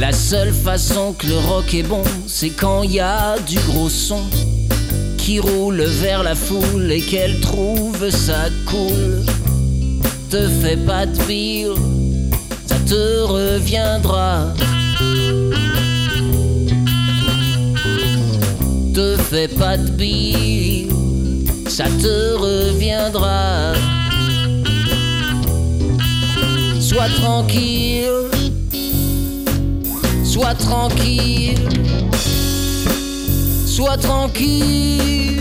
La seule façon que le rock est bon, c'est quand y a du gros son qui roule vers la foule et qu'elle trouve ça cool. Te fais pas de pire, ça te reviendra. Te fais pas de pire, ça te reviendra. Sois tranquille, sois tranquille, sois tranquille.